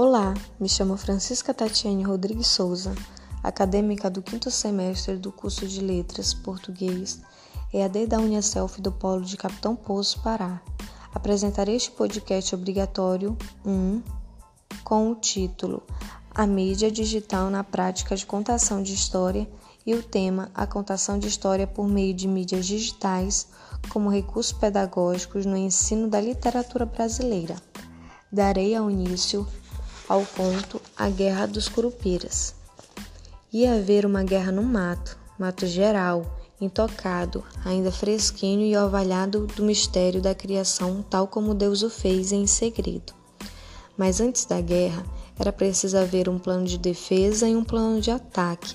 Olá, me chamo Francisca Tatiane Rodrigues Souza, acadêmica do quinto semestre do curso de Letras Português, EAD da Uniaself do Polo de Capitão Poço, Pará. Apresentarei este podcast obrigatório 1 com o título A mídia digital na prática de contação de história e o tema A contação de história por meio de mídias digitais como recursos pedagógicos no ensino da literatura brasileira. Darei ao início ao conto A Guerra dos Curupiras. Ia haver uma guerra no mato, mato geral, intocado, ainda fresquinho e orvalhado do mistério da criação, tal como Deus o fez em segredo. Mas antes da guerra, era preciso haver um plano de defesa e um plano de ataque,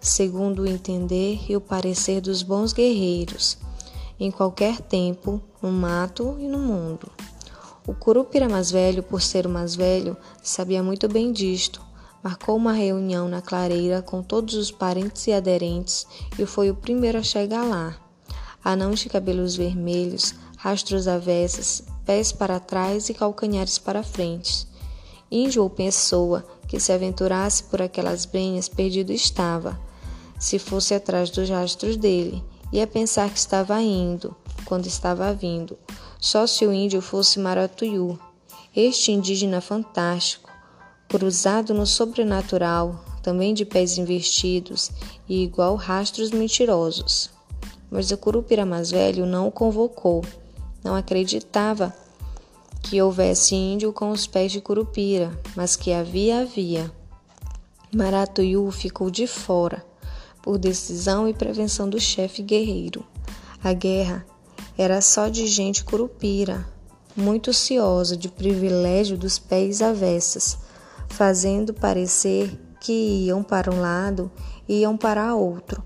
segundo o entender e o parecer dos bons guerreiros, em qualquer tempo, no mato e no mundo. O Curupira mais velho, por ser o mais velho, sabia muito bem disto. Marcou uma reunião na clareira com todos os parentes e aderentes e foi o primeiro a chegar lá. Anãos de cabelos vermelhos, rastros avessas, pés para trás e calcanhares para frente. Índio ou pessoa que se aventurasse por aquelas brenhas perdido estava, se fosse atrás dos rastros dele, ia pensar que estava indo, quando estava vindo, só se o índio fosse Maratuiu, este indígena fantástico, cruzado no sobrenatural, também de pés investidos e igual rastros mentirosos. Mas o Curupira mais velho não o convocou, não acreditava que houvesse índio com os pés de Curupira, mas que havia, havia. Maratuiu ficou de fora, por decisão e prevenção do chefe guerreiro. A guerra era só de gente curupira, muito ociosa de privilégio dos pés avessas, fazendo parecer que iam para um lado e iam para outro,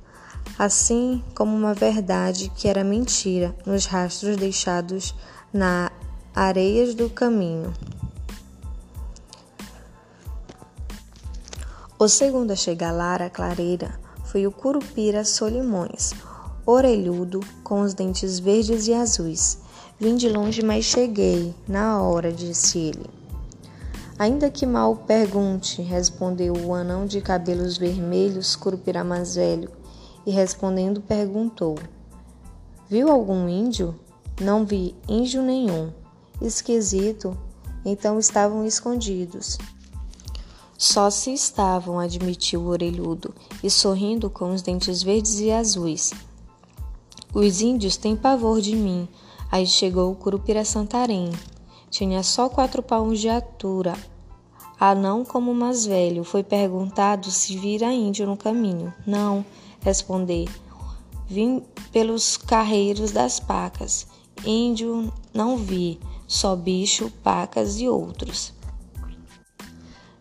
assim como uma verdade que era mentira nos rastros deixados na areias do caminho. O segundo a chegar lá à clareira foi o Curupira Solimões, orelhudo, com os dentes verdes e azuis. Vim de longe, mas cheguei, na hora, disse ele. Ainda que mal pergunte, respondeu o anão de cabelos vermelhos, Curupira mais velho, e respondendo perguntou: Viu algum índio? Não vi índio nenhum. Esquisito. Então estavam escondidos. Só se estavam, admitiu o orelhudo, e sorrindo com os dentes verdes e azuis. Os índios têm pavor de mim. Aí chegou o Curupira Santarém. Tinha só quatro palmos de altura. Anão como mais velho. Foi perguntado se vira índio no caminho. Não, respondeu. Vim pelos carreiros das pacas. Índio não vi, só bicho, pacas e outros.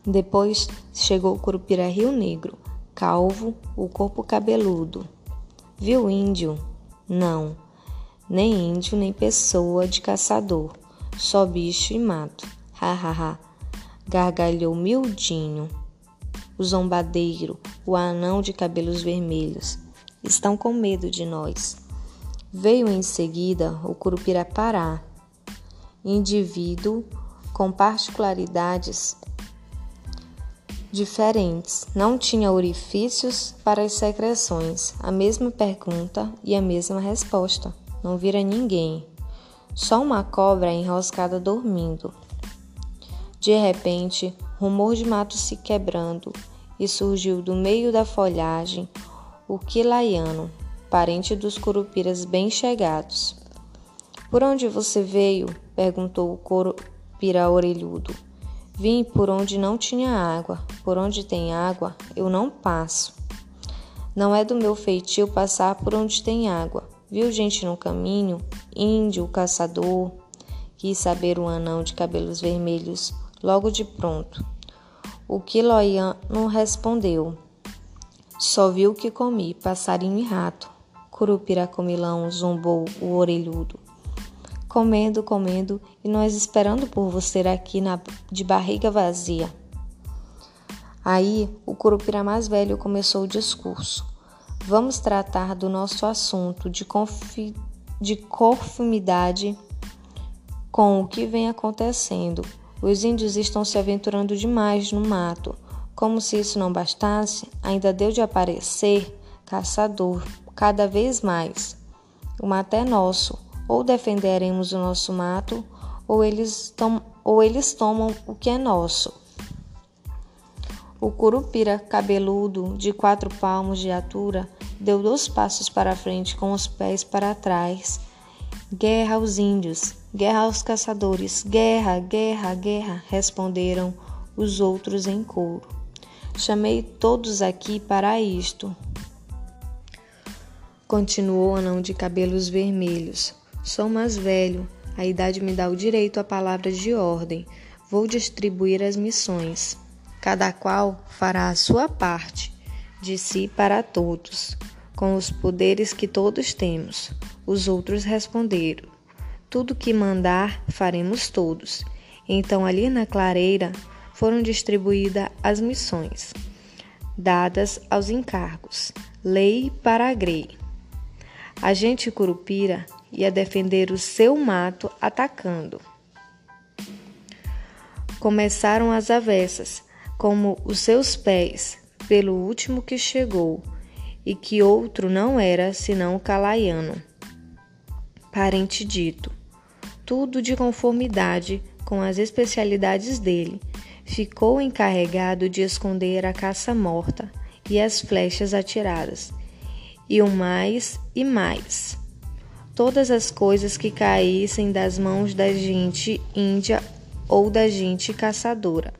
Depois chegou o Curupira Rio Negro, calvo, o corpo cabeludo. Viu índio? Não, nem índio, nem pessoa de caçador, só bicho e mato. Ha ha ha! Gargalhou miudinho. O zombadeiro, o anão de cabelos vermelhos, estão com medo de nós. Veio em seguida o Curupira-Pará, indivíduo com particularidades diferentes, não tinha orifícios para as secreções, a mesma pergunta e a mesma resposta. Não vira ninguém, só uma cobra enroscada dormindo. De repente, rumor de mato se quebrando e surgiu do meio da folhagem o quilaiano, parente dos curupiras bem chegados. Por onde você veio? perguntou o curupira orelhudo. Vim por onde não tinha água, por onde tem água eu não passo. Não é do meu feitio passar por onde tem água. Viu gente no caminho? Índio, caçador. Quis saber o anão de cabelos vermelhos, logo de pronto. O quiloiano respondeu: Só viu que comi, passarinho e rato. Curupiracomilão zombou o orelhudo comendo, comendo e nós esperando por você aqui na, de barriga vazia. Aí o curupira mais velho começou o discurso. Vamos tratar do nosso assunto de, de conformidade com o que vem acontecendo. Os índios estão se aventurando demais no mato. Como se isso não bastasse, ainda deu de aparecer caçador, cada vez mais. O mato é nosso, ou defenderemos o nosso mato, ou eles, tom ou eles tomam o que é nosso. O curupira cabeludo, de quatro palmos de altura, deu dois passos para frente com os pés para trás. Guerra aos índios, guerra aos caçadores, guerra, guerra, guerra, responderam os outros em coro. Chamei todos aqui para isto. Continuou o anão de cabelos vermelhos. Sou mais velho, a idade me dá o direito à palavra de ordem. Vou distribuir as missões. Cada qual fará a sua parte, de si para todos, com os poderes que todos temos. Os outros responderam: Tudo que mandar, faremos todos. Então, ali na clareira, foram distribuídas as missões dadas aos encargos. Lei para a Grey. A gente curupira ia defender o seu mato atacando. Começaram as avessas, como os seus pés, pelo último que chegou, e que outro não era senão o calaiano, parente dito. Tudo de conformidade com as especialidades dele, ficou encarregado de esconder a caça morta e as flechas atiradas, e o mais e mais. Todas as coisas que caíssem das mãos da gente índia ou da gente caçadora,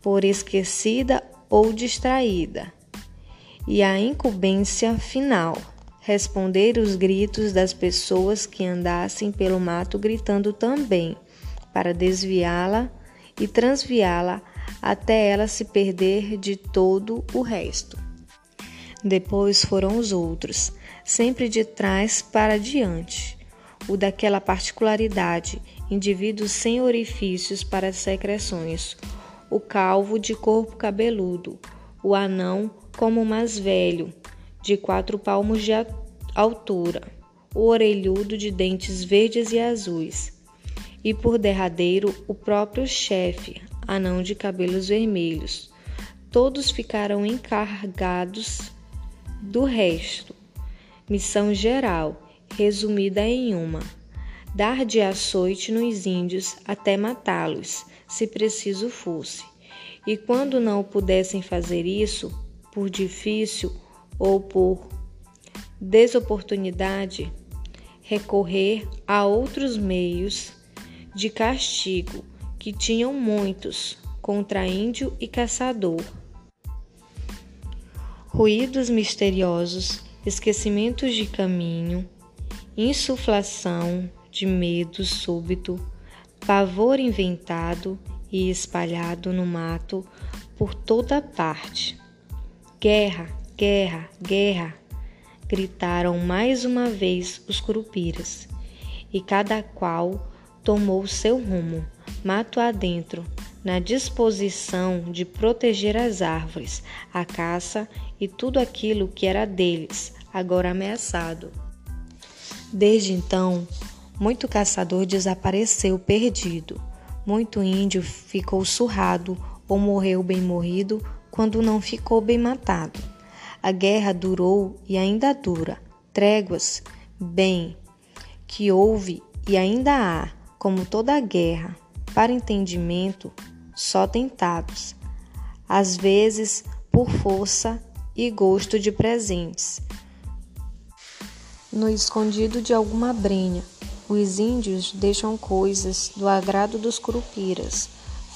por esquecida ou distraída. E a incumbência final, responder os gritos das pessoas que andassem pelo mato gritando também, para desviá-la e transviá-la até ela se perder de todo o resto. Depois foram os outros, sempre de trás para diante, o daquela particularidade, indivíduos sem orifícios para secreções, o calvo de corpo cabeludo, o anão como mais velho, de quatro palmos de altura, o orelhudo de dentes verdes e azuis, e por derradeiro o próprio chefe, anão de cabelos vermelhos. Todos ficaram encarregados do resto. Missão geral, resumida em uma: dar de açoite nos índios até matá-los, se preciso fosse. E quando não pudessem fazer isso, por difícil ou por desoportunidade, recorrer a outros meios de castigo, que tinham muitos, contra índio e caçador. Ruídos misteriosos, esquecimentos de caminho, insuflação de medo súbito, pavor inventado e espalhado no mato por toda parte. Guerra, guerra, guerra! gritaram mais uma vez os curupiras, e cada qual tomou seu rumo, mato adentro, na disposição de proteger as árvores, a caça e tudo aquilo que era deles, agora ameaçado. Desde então, muito caçador desapareceu perdido, muito índio ficou surrado ou morreu bem morrido quando não ficou bem matado. A guerra durou e ainda dura. Tréguas, bem, que houve e ainda há como toda guerra, para entendimento, só tentados, às vezes por força e gosto de presentes. No escondido de alguma brenha, os índios deixam coisas do agrado dos curupiras,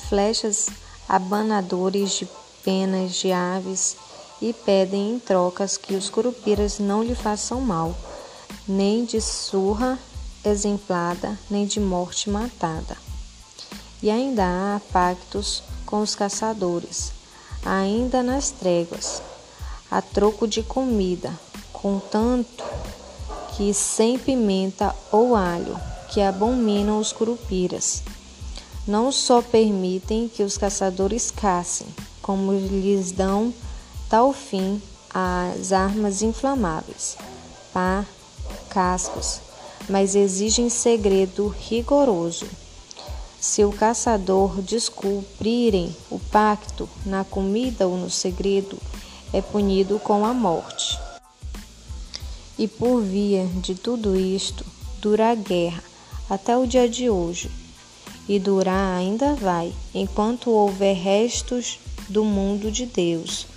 flechas abanadores de penas de aves e pedem em trocas que os curupiras não lhe façam mal, nem de surra exemplada nem de morte matada. E ainda há pactos com os caçadores, ainda nas tréguas, a troco de comida, contanto que sem pimenta ou alho, que abominam os curupiras. Não só permitem que os caçadores caçem, como lhes dão tal fim as armas inflamáveis, pá, cascos, mas exigem segredo rigoroso. Se o caçador descobrirem o pacto na comida ou no segredo, é punido com a morte. E por via de tudo isto, dura a guerra até o dia de hoje, e durar ainda vai, enquanto houver restos do mundo de Deus,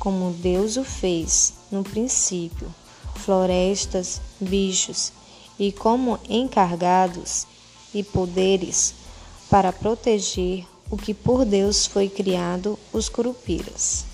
como Deus o fez no princípio, florestas, bichos, e como encargados e poderes para proteger o que por Deus foi criado, os curupiras.